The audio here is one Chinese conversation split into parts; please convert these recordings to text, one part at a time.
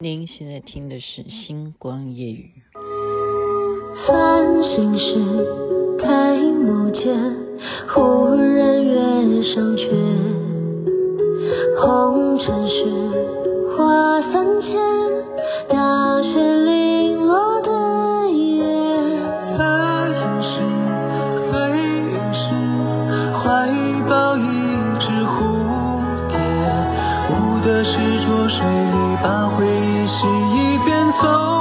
您现在听的是《星光夜雨》。繁星是开幕间，忽然月上缺，红尘是花三千，大雪零落的夜。彩云是岁月是怀抱一只蝴蝶，舞的是浊水里把回 soul.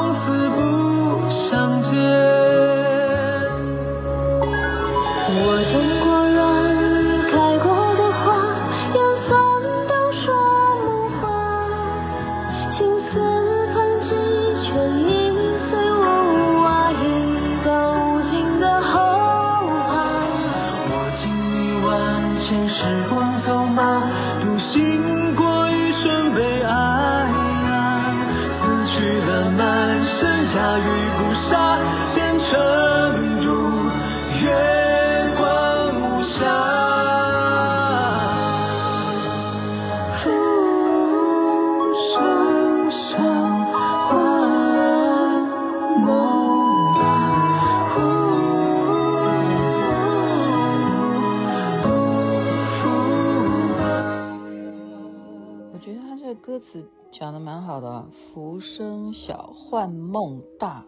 歌词讲的蛮好的啊，浮生小，幻梦大。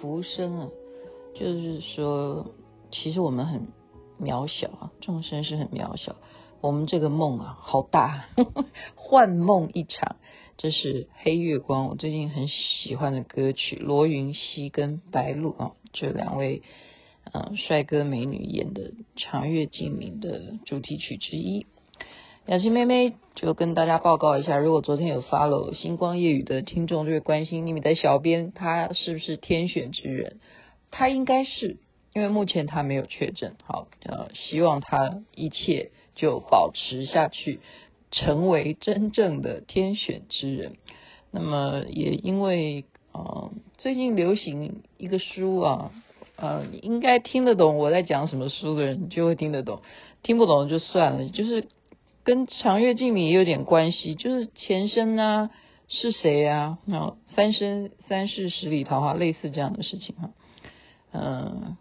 浮生啊，就是说，其实我们很渺小啊，众生是很渺小。我们这个梦啊，好大，幻梦一场。这是黑月光，我最近很喜欢的歌曲，罗云熙跟白鹿啊，这两位嗯、帅哥美女演的《长月烬明》的主题曲之一。雅琪妹妹就跟大家报告一下，如果昨天有 follow 星光夜语的听众，就会关心你们的小编他是不是天选之人？他应该是，因为目前他没有确诊。好，呃，希望他一切就保持下去，成为真正的天选之人。那么也因为，呃，最近流行一个书啊，呃，应该听得懂我在讲什么书的人就会听得懂，听不懂就算了，就是。跟长月烬明也有点关系，就是前生啊是谁啊？那三生三世十里桃花，类似这样的事情哈，嗯，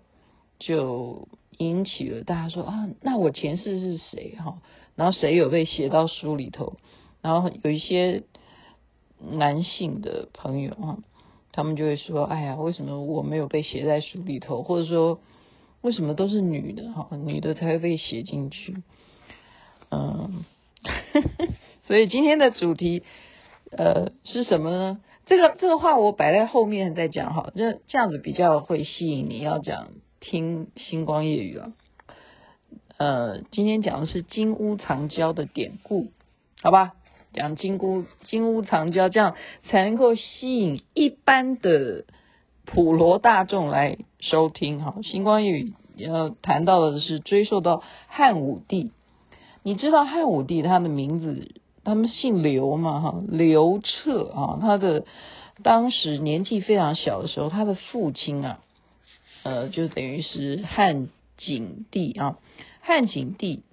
就引起了大家说啊，那我前世是谁哈？然后谁有被写到书里头？然后有一些男性的朋友哈，他们就会说，哎呀，为什么我没有被写在书里头？或者说，为什么都是女的哈？女的才会被写进去？嗯，所以今天的主题呃是什么呢？这个这个话我摆在后面再讲哈，这这样子比较会吸引你要讲听星光夜语啊。呃，今天讲的是金屋藏娇的典故，好吧？讲金屋金屋藏娇，这样才能够吸引一般的普罗大众来收听哈。星光夜语要谈到的是追溯到汉武帝。你知道汉武帝他的名字，他们姓刘嘛？哈，刘彻啊，他的当时年纪非常小的时候，他的父亲啊，呃，就等于是汉景帝啊。汉景帝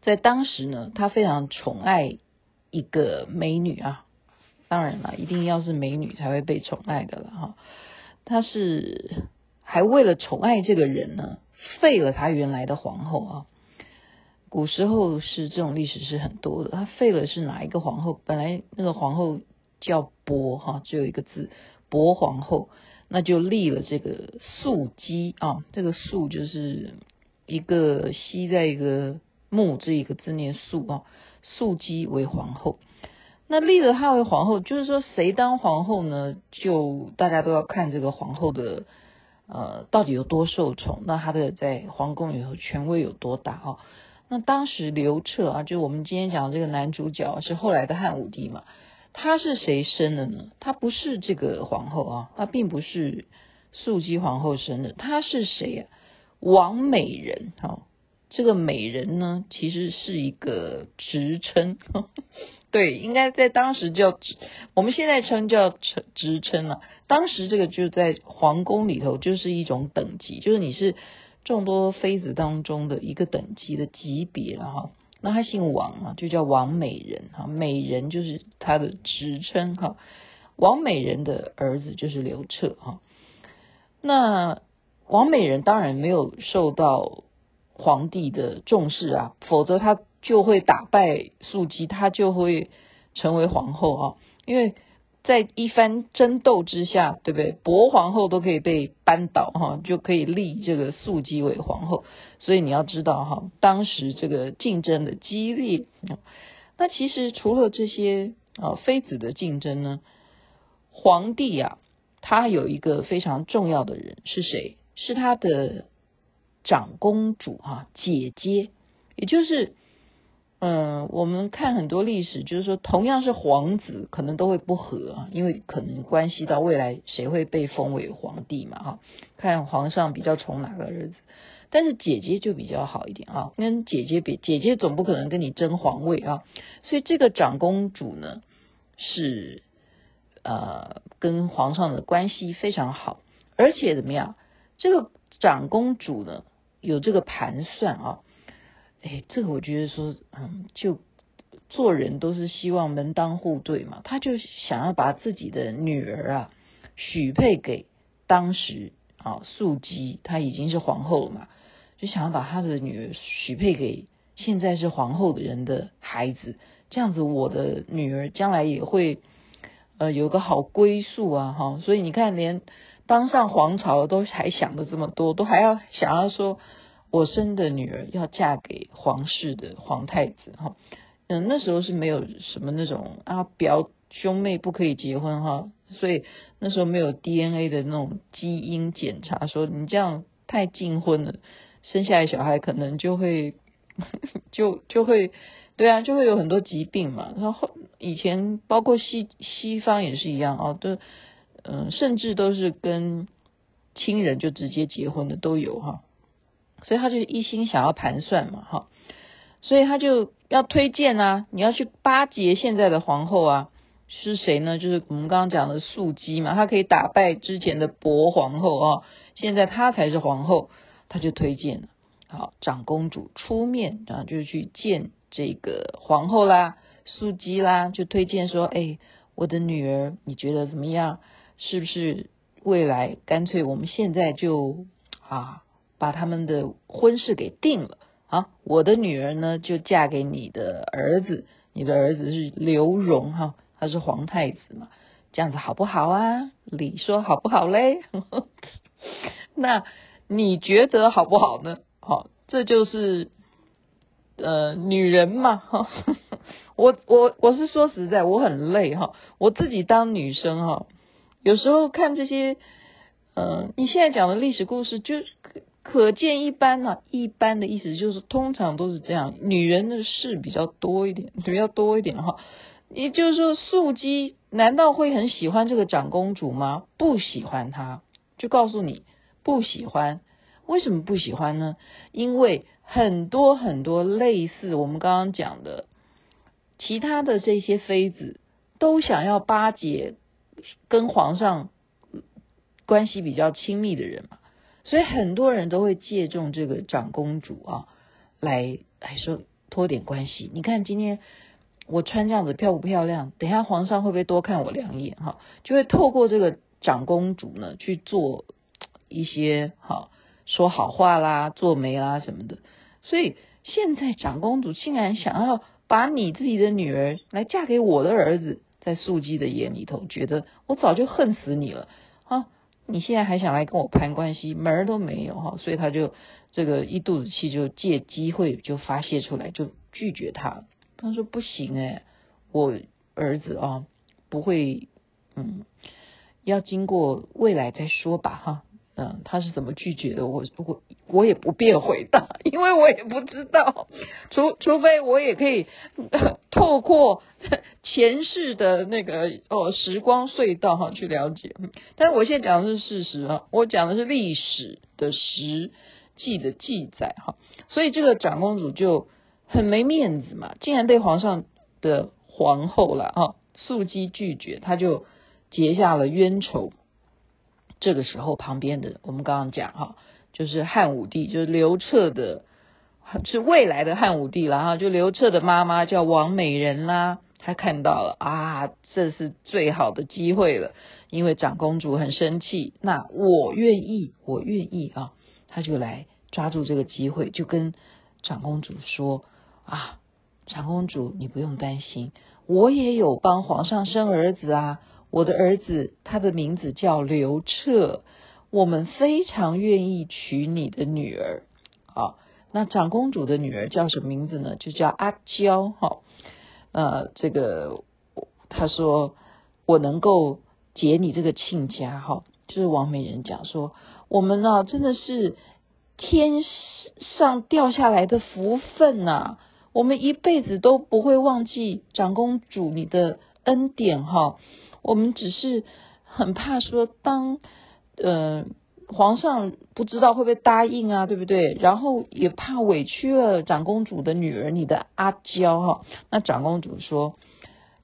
在当时呢，他非常宠爱一个美女啊，当然了，一定要是美女才会被宠爱的了哈。他是还为了宠爱这个人呢，废了他原来的皇后啊。古时候是这种历史是很多的，他废了是哪一个皇后？本来那个皇后叫薄哈，只有一个字薄皇后，那就立了这个素姬啊，这个素就是一个西在一个木这一个字念素啊，素姬为皇后。那立了她为皇后，就是说谁当皇后呢？就大家都要看这个皇后的呃到底有多受宠，那她的在皇宫里头权威有多大啊？那当时刘彻啊，就我们今天讲的这个男主角是后来的汉武帝嘛？他是谁生的呢？他不是这个皇后啊，他并不是素姬皇后生的，他是谁啊？王美人哈，这个美人呢，其实是一个职称，对，应该在当时叫职，我们现在称叫称职称了。当时这个就在皇宫里头就是一种等级，就是你是。众多妃子当中的一个等级的级别了哈，那他姓王啊，就叫王美人哈，美人就是他的职称哈。王美人的儿子就是刘彻哈。那王美人当然没有受到皇帝的重视啊，否则他就会打败素姬，他就会成为皇后啊。因为在一番争斗之下，对不对？薄皇后都可以被扳倒哈，就可以立这个素姬为皇后。所以你要知道哈，当时这个竞争的激烈。那其实除了这些啊妃子的竞争呢，皇帝啊，他有一个非常重要的人是谁？是他的长公主哈，姐姐，也就是，嗯，我们看很多历史，就是说同样是皇子，可能都会不和啊，因为可能关系到未来谁会被封为皇帝嘛哈，看皇上比较宠哪个儿子，但是姐姐就比较好一点啊，跟姐姐比，姐姐总不可能跟你争皇位啊，所以这个长公主呢是呃跟皇上的关系非常好，而且怎么样？这个长公主呢，有这个盘算啊，哎，这个我觉得说，嗯，就做人都是希望门当户对嘛，他就想要把自己的女儿啊许配给当时啊素姬，她已经是皇后了嘛，就想要把她的女儿许配给现在是皇后的人的孩子，这样子我的女儿将来也会呃有个好归宿啊，哈，所以你看连。当上皇朝都还想的这么多，都还要想要说，我生的女儿要嫁给皇室的皇太子哈，嗯，那时候是没有什么那种啊表兄妹不可以结婚哈，所以那时候没有 DNA 的那种基因检查，说你这样太近婚了，生下来小孩可能就会 就就会对啊，就会有很多疾病嘛。然后以前包括西西方也是一样哦，都。嗯，甚至都是跟亲人就直接结婚的都有哈，所以他就一心想要盘算嘛哈，所以他就要推荐啊，你要去巴结现在的皇后啊，是谁呢？就是我们刚刚讲的素姬嘛，她可以打败之前的薄皇后啊，现在她才是皇后，他就推荐了，好，长公主出面啊，就去见这个皇后啦，素姬啦，就推荐说，哎，我的女儿，你觉得怎么样？是不是未来干脆我们现在就啊把他们的婚事给定了啊？我的女儿呢就嫁给你的儿子，你的儿子是刘荣哈，他是皇太子嘛，这样子好不好啊？你说好不好嘞？那你觉得好不好呢？好，这就是呃女人嘛哈。我我我是说实在，我很累哈，我自己当女生哈。有时候看这些，呃，你现在讲的历史故事，就可见一斑啊。一般的意思就是，通常都是这样，女人的事比较多一点，比较多一点哈。也就是说，素姬难道会很喜欢这个长公主吗？不喜欢她，就告诉你不喜欢。为什么不喜欢呢？因为很多很多类似我们刚刚讲的其他的这些妃子，都想要巴结。跟皇上关系比较亲密的人嘛，所以很多人都会借重这个长公主啊，来来说托点关系。你看今天我穿这样子漂不漂亮？等一下皇上会不会多看我两眼？哈，就会透过这个长公主呢去做一些哈说好话啦、做媒啦什么的。所以现在长公主竟然想要把你自己的女儿来嫁给我的儿子。在素姬的眼里头，觉得我早就恨死你了！你现在还想来跟我攀关系，门儿都没有哈！所以他就这个一肚子气，就借机会就发泄出来，就拒绝他。他说不行哎、我儿子啊不会，嗯，要经过未来再说吧哈。嗯，他是怎么拒绝的？我我我也不便回答，因为我也不知道，除除非我也可以透过前世的那个哦时光隧道哈去了解。但是我现在讲的是事实啊，我讲的是历史的实际的记载哈，所以这个长公主就很没面子嘛，竟然被皇上的皇后了哈，肃姬拒绝，他就结下了冤仇。这个时候，旁边的我们刚刚讲哈，就是汉武帝，就是刘彻的，是未来的汉武帝了哈。就刘彻的妈妈叫王美人啦，她看到了啊，这是最好的机会了，因为长公主很生气，那我愿意，我愿意啊，她就来抓住这个机会，就跟长公主说啊，长公主你不用担心，我也有帮皇上生儿子啊，我的儿子他的名字叫刘彻，我们非常愿意娶你的女儿，好，那长公主的女儿叫什么名字呢？就叫阿娇，哈。呃，这个他说我能够结你这个亲家哈，就是王美人讲说我们呢、啊、真的是天上掉下来的福分呐、我们一辈子都不会忘记长公主你的恩典哈，我们只是很怕说当呃皇上不知道会不会答应啊，对不对？然后也怕委屈了长公主的女儿你的阿娇哈。那长公主说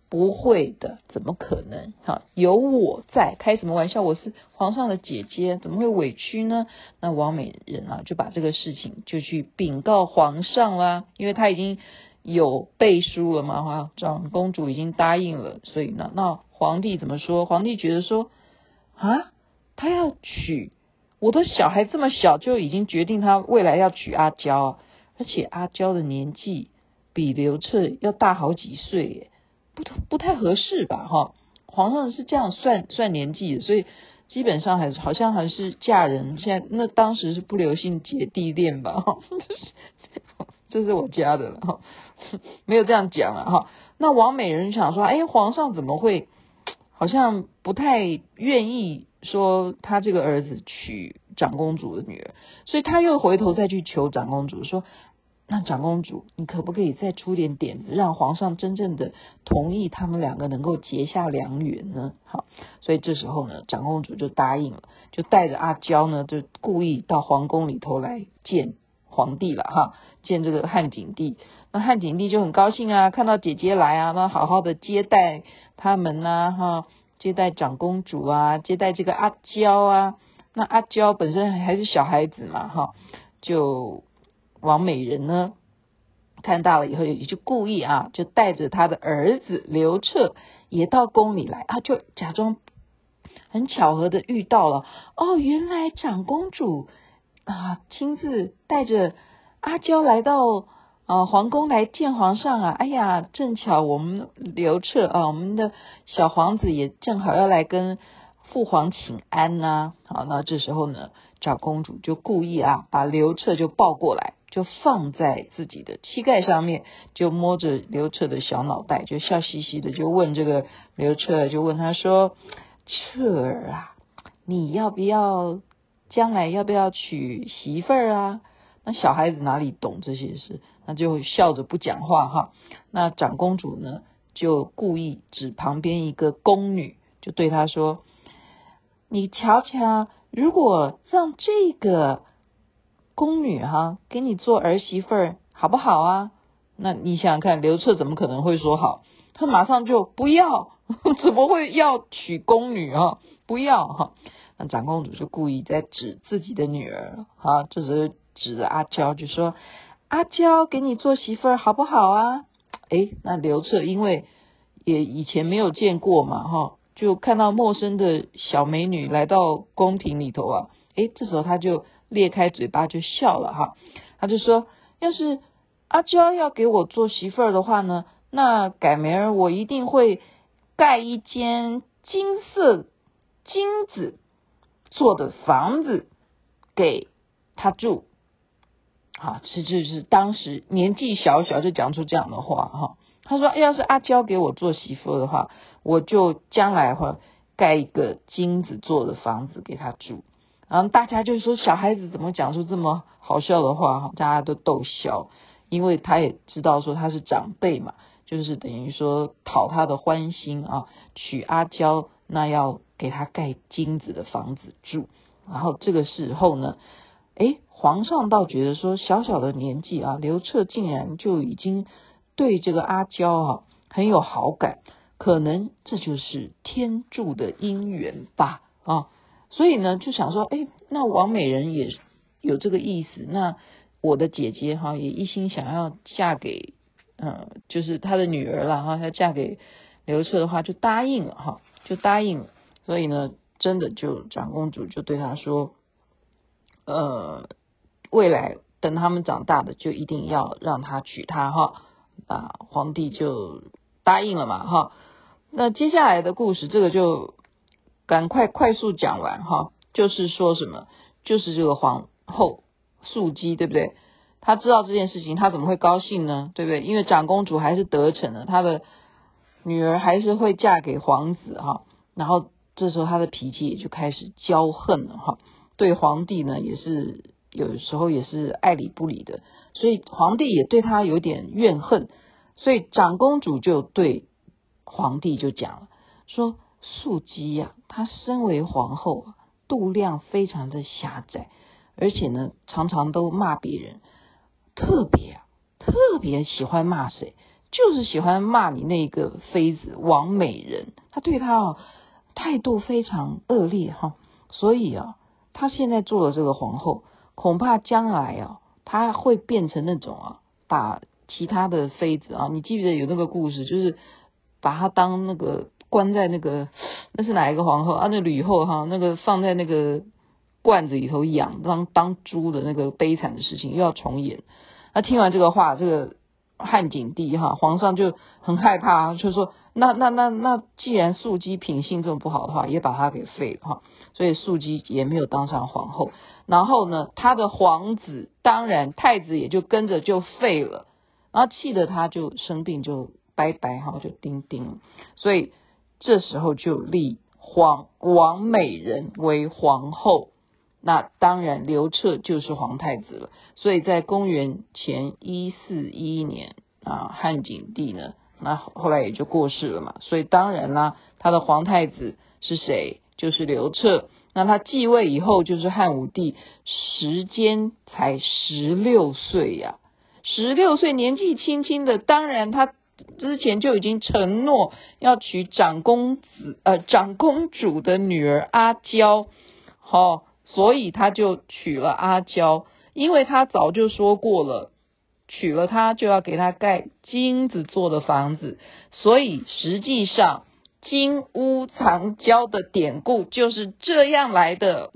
不会的，怎么可能？哈，有我在，开什么玩笑？我是皇上的姐姐，怎么会委屈呢？那王美人啊，就把这个事情就去禀告皇上啦，因为他已经有背书了嘛，哈，长公主已经答应了，所以呢，那皇帝怎么说？皇帝觉得说啊，他要娶我的小孩这么小就已经决定他未来要娶阿娇，而且阿娇的年纪。比刘彻要大好几岁耶，不不太合适吧？哈，皇上是这样算算年纪的，所以基本上还是好像还是嫁人。现在那当时是不流行姐弟恋吧？哈，这是我家的了哈，没有这样讲了哈。那王美人想说，哎，皇上怎么会好像不太愿意说他这个儿子娶长公主的女儿？所以他又回头再去求长公主说。那长公主，你可不可以再出点点子，让皇上真正的同意他们两个能够结下良缘呢？好，所以这时候呢，长公主就答应了，就带着阿娇呢，就故意到皇宫里头来见皇帝了哈，见这个汉景帝。那汉景帝就很高兴啊，看到姐姐来啊，那好好的接待他们呐、哈，接待长公主啊，接待这个阿娇啊。那阿娇本身还是小孩子嘛，哈，就。王美人呢，看到了以后也就故意啊，就带着他的儿子刘彻也到宫里来啊，就假装很巧合的遇到了哦，原来长公主啊亲自带着阿娇来到啊皇宫来见皇上啊，哎呀，正巧我们刘彻啊，我们的小皇子也正好要来跟父皇请安呐、好，那这时候呢，长公主就故意啊把刘彻就抱过来。就放在自己的膝盖上面，就摸着刘彻的小脑袋，就笑嘻嘻的，就问这个刘彻，就问他说：“彻儿啊，你要不要将来要不要娶媳妇儿啊？”那小孩子哪里懂这些事，那就笑着不讲话哈。那长公主呢，就故意指旁边一个宫女，就对他说：“你瞧瞧，如果让这个。”宫女哈，给你做儿媳妇儿好不好啊？那你想想看，刘彻怎么可能会说好？他马上就不要，怎么会要娶宫女啊？不要哈！长公主就故意在指自己的女儿，哈，这时候指着阿娇就说：“阿娇给你做媳妇儿好不好啊？”哎，那刘彻因为也以前没有见过嘛，哈，就看到陌生的小美女来到宫廷里头啊，哎，这时候他就。裂开嘴巴就笑了哈，他就说：“要是阿娇要给我做媳妇儿的话呢，那改明儿我一定会盖一间金色金子做的房子给他住。”啊，这就是当时年纪小小就讲出这样的话哈。他说：“要是阿娇给我做媳妇的话，我就将来会盖一个金子做的房子给他住。”然后大家就说，小孩子怎么讲出这么好笑的话？哈大家都逗笑，因为他也知道说他是长辈嘛，就是等于说讨他的欢心啊，娶阿娇那要给他盖金子的房子住。然后这个时候呢，诶，皇上倒觉得说小小的年纪啊，刘彻竟然就已经对这个阿娇啊很有好感，可能这就是天助的姻缘吧啊。所以呢，就想说，哎，那王美人也有这个意思，那我的姐姐哈也一心想要嫁给呃，就是她的女儿了哈，要嫁给刘彻的话，就答应了哈，就答应了。所以呢，真的就长公主就对他说，呃，未来等他们长大的，就一定要让他娶她哈。啊，皇帝就答应了嘛哈。那接下来的故事，这个就赶快快速讲完哈。就是说什么，就是这个皇后素姬，对不对？她知道这件事情，她怎么会高兴呢？对不对？因为长公主还是得逞了，她的女儿还是会嫁给皇子哈。然后这时候她的脾气也就开始骄横了哈。对皇帝呢，也是有时候也是爱理不理的，所以皇帝也对她有点怨恨。所以长公主就对皇帝就讲了，说素姬呀，她身为皇后啊。度量非常的狭窄，而且呢，常常都骂别人，特别啊，特别喜欢骂谁，就是喜欢骂你那个妃子王美人，她对她啊态度非常恶劣哈，所以啊，他现在做了这个皇后，恐怕将来啊，他会变成那种啊，把其他的妃子啊，你记不记得有那个故事，就是把他当那个。关在那个那是哪一个皇后啊？那吕后哈，那个放在那个罐子里头养当当猪的那个悲惨的事情又要重演。那听完这个话，这个汉景帝哈皇上就很害怕，就说那那那那既然素姬品性这么不好的话，也把她给废了哈。所以素姬也没有当上皇后。然后呢，他的皇子当然太子也就跟着就废了。然后气得他就生病就拜拜哈，就丁丁。所以。这时候就立皇王美人为皇后，那当然刘彻就是皇太子了。所以在公元前一四一年啊，汉景帝呢，那后来也就过世了嘛。所以当然啦，他的皇太子是谁？就是刘彻。那他继位以后就是汉武帝，时间才十六岁呀，十六岁年纪轻轻的，当然他。之前就已经承诺要娶长公子呃长公主的女儿阿娇，好、所以他就娶了阿娇，因为他早就说过了，娶了她就要给她盖金子做的房子，所以实际上金屋藏娇的典故就是这样来的。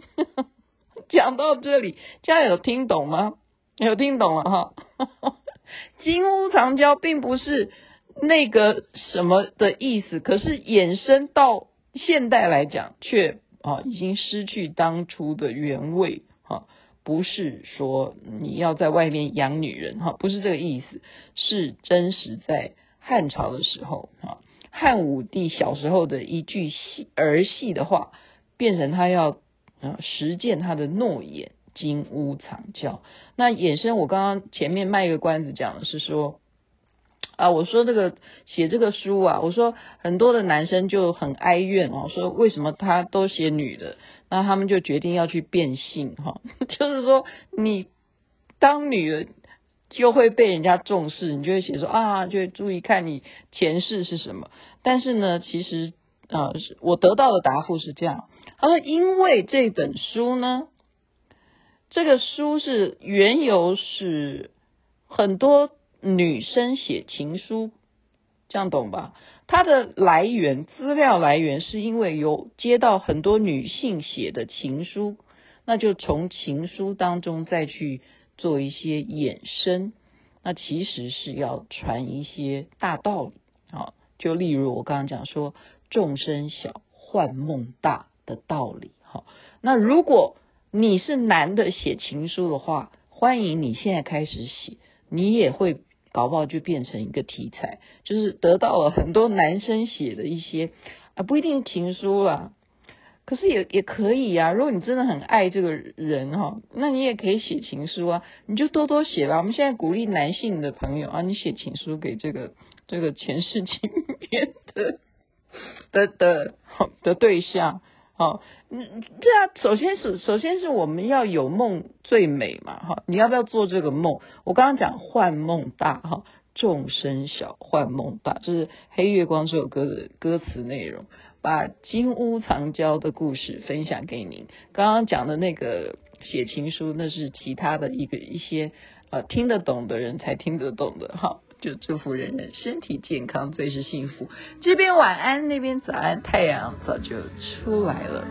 讲到这里，这样有听懂吗？有听懂了哈？金屋藏娇并不是。那个什么的意思，可是衍生到现代来讲，却啊已经失去当初的原味哈，不是说你要在外面养女人哈，不是这个意思，是真实在汉朝的时候哈，汉武帝小时候的一句戏儿戏的话，变成他要啊实践他的诺言，金屋藏娇。那衍生我刚刚前面卖一个关子，讲的是说。啊，我说这个写这个书啊，我说很多的男生就很哀怨哦，说为什么他都写女的，那他们就决定要去变性哈，就是说你当女的就会被人家重视，你就会写说啊，就注意看你前世是什么。但是呢，其实啊，我得到的答复是这样，他说因为这本书呢，这个书是缘由是很多。女生写情书，这样懂吧？它的来源资料来源是因为有接到很多女性写的情书，那就从情书当中再去做一些衍生，那其实是要传一些大道理啊，就例如我刚刚讲说众生小，幻梦大的道理。好，那如果你是男的写情书的话，欢迎你现在开始写，你也会。搞不好就变成一个题材，就是得到了很多男生写的一些啊，不一定情书啦，可是也也可以、啊。如果你真的很爱这个人哈，那你也可以写情书啊，你就多多写吧。我们现在鼓励男性的朋友啊，你写情书给这个这个前世情缘的的的的，的对象。好，嗯，对啊首先是首先是我们要有梦最美嘛，哈，你要不要做这个梦？我刚刚讲幻梦大，哈，众生小，幻梦大，就是《黑月光》这首歌的歌词内容，把金屋藏娇的故事分享给您。刚刚讲的那个写情书，那是其他的一个一些呃听得懂的人才听得懂的，哈，就祝福人人身体健康，最是幸福。这边晚安，那边早安，太阳早就出来了。